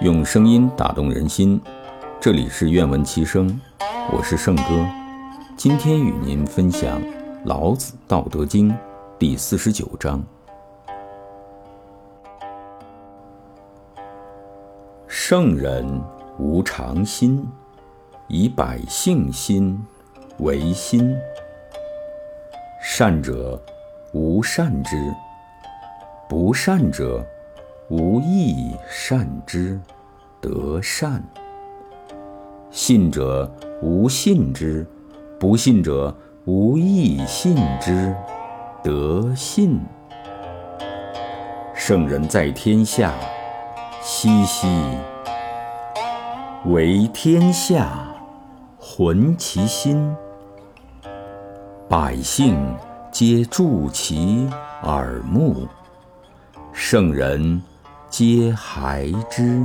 用声音打动人心，这里是愿闻其声，我是圣哥。今天与您分享《老子·道德经》第四十九章：圣人无常心，以百姓心为心。善者无善之，不善者。无益善之，得善；信者无信之，不信者无益信之，得信。圣人在天下，熙熙，为天下浑其心，百姓皆助其耳目。圣人。皆孩之。